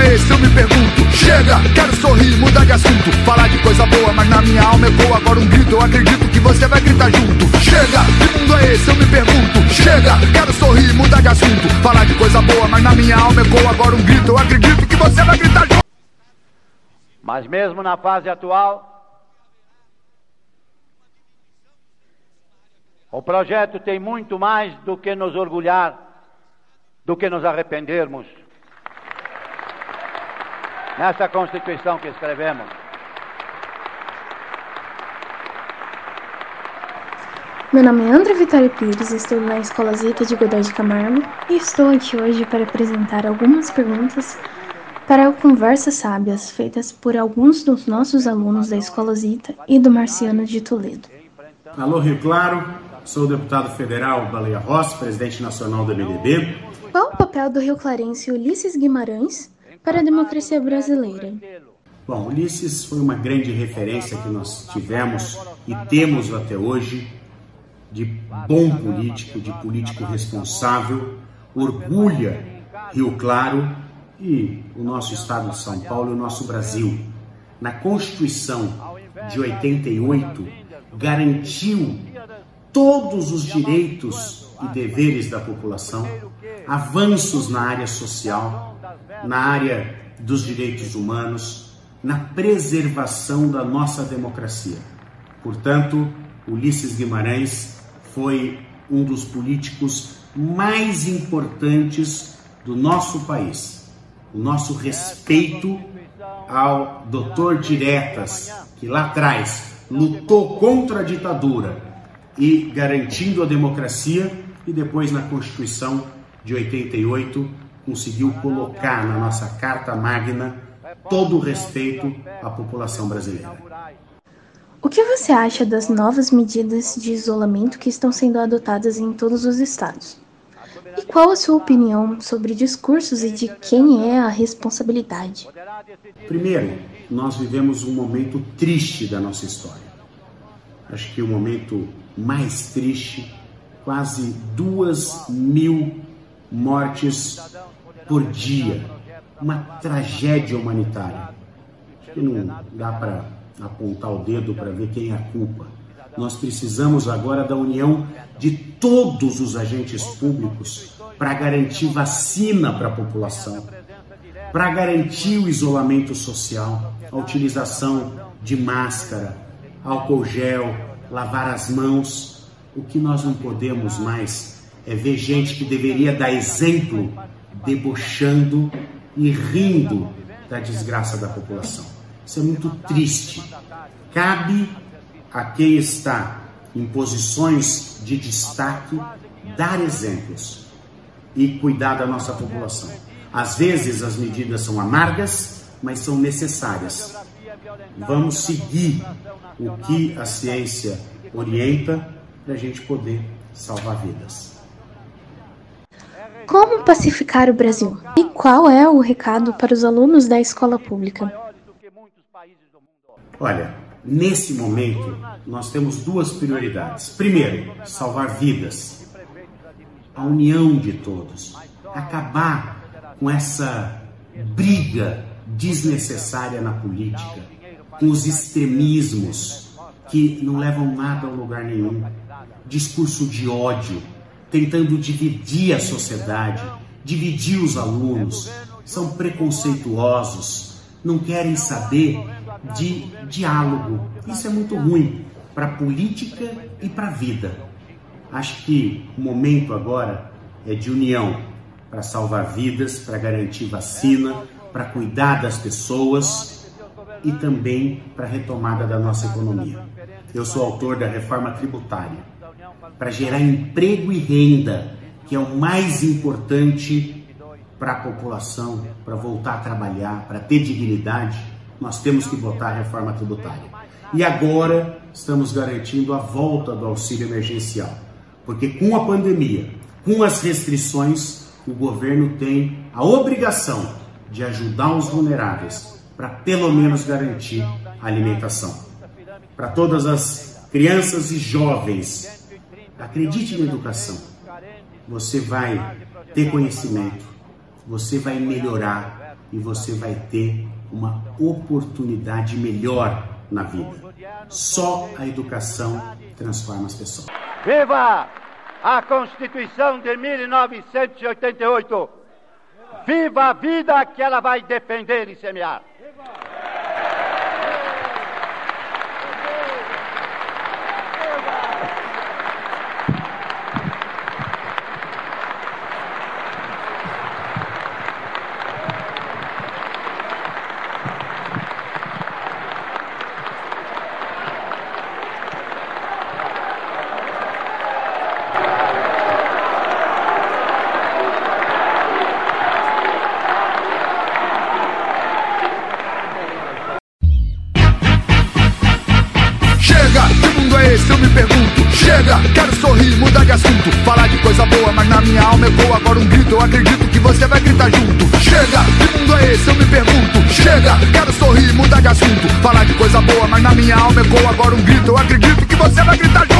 é esse? Eu me pergunto. Chega, quero sorrir, mudar de assunto. Falar de coisa boa, mas na minha alma ecoa agora um grito. Eu acredito que você vai gritar junto. Chega, que mundo é esse? Eu me pergunto. Chega, quero sorrir, mudar de assunto. Falar de coisa boa, mas na minha alma ecoa agora um grito. Eu acredito que você vai gritar junto. Mas mesmo na fase atual, o projeto tem muito mais do que nos orgulhar, do que nos arrependermos nessa Constituição que escrevemos. Meu nome é André Vitória Pires, estudo na Escola Zita de Godoy de Camargo e estou aqui hoje para apresentar algumas perguntas para conversas sábias feitas por alguns dos nossos alunos da Escola Zita e do Marciano de Toledo. Alô, Rio Claro, sou o deputado federal Baleia Rossi, presidente nacional do MDB. Qual o papel do Rio Clarense Ulisses Guimarães para a democracia brasileira? Bom, Ulisses foi uma grande referência que nós tivemos e temos até hoje de bom político, de político responsável, orgulha Rio Claro e o nosso estado de São Paulo e o nosso Brasil. Na Constituição de 88, garantiu todos os direitos e deveres da população, avanços na área social, na área dos direitos humanos, na preservação da nossa democracia. Portanto, Ulisses Guimarães foi um dos políticos mais importantes do nosso país o nosso respeito ao doutor Diretas, que lá atrás lutou contra a ditadura e garantindo a democracia, e depois na Constituição de 88 conseguiu colocar na nossa Carta Magna todo o respeito à população brasileira. O que você acha das novas medidas de isolamento que estão sendo adotadas em todos os estados? E qual a sua opinião sobre discursos e de quem é a responsabilidade? Primeiro, nós vivemos um momento triste da nossa história. Acho que o momento mais triste, quase duas mil mortes por dia. Uma tragédia humanitária. Que não dá para apontar o dedo para ver quem é a culpa nós precisamos agora da união de todos os agentes públicos para garantir vacina para a população, para garantir o isolamento social, a utilização de máscara, álcool gel, lavar as mãos. O que nós não podemos mais é ver gente que deveria dar exemplo debochando e rindo da desgraça da população. Isso é muito triste. Cabe a quem está em posições de destaque dar exemplos e cuidar da nossa população. Às vezes as medidas são amargas, mas são necessárias. Vamos seguir o que a ciência orienta para a gente poder salvar vidas. Como pacificar o Brasil? E qual é o recado para os alunos da escola pública? Olha, Nesse momento, nós temos duas prioridades. Primeiro, salvar vidas, a união de todos, acabar com essa briga desnecessária na política, com os extremismos que não levam nada a lugar nenhum, discurso de ódio, tentando dividir a sociedade, dividir os alunos, são preconceituosos, não querem saber de diálogo. Isso é muito ruim para a política e para a vida. Acho que o momento agora é de união para salvar vidas, para garantir vacina, para cuidar das pessoas e também para a retomada da nossa economia. Eu sou autor da reforma tributária para gerar emprego e renda, que é o mais importante para a população, para voltar a trabalhar, para ter dignidade nós temos que votar a reforma tributária. E agora estamos garantindo a volta do auxílio emergencial, porque com a pandemia, com as restrições, o governo tem a obrigação de ajudar os vulneráveis para pelo menos garantir a alimentação. Para todas as crianças e jovens, acredite na educação. Você vai ter conhecimento, você vai melhorar, e você vai ter uma oportunidade melhor na vida. Só a educação transforma as pessoas. Viva a Constituição de 1988! Viva a vida que ela vai defender e semear! Quero sorrir, mudar de assunto. Falar de coisa boa, mas na minha alma ecoa agora um grito. Eu acredito que você vai gritar junto. Chega, que mundo é esse? Eu me pergunto. Chega, quero sorrir, mudar de assunto. Falar de coisa boa, mas na minha alma ecoa agora um grito. Eu acredito que você vai gritar junto.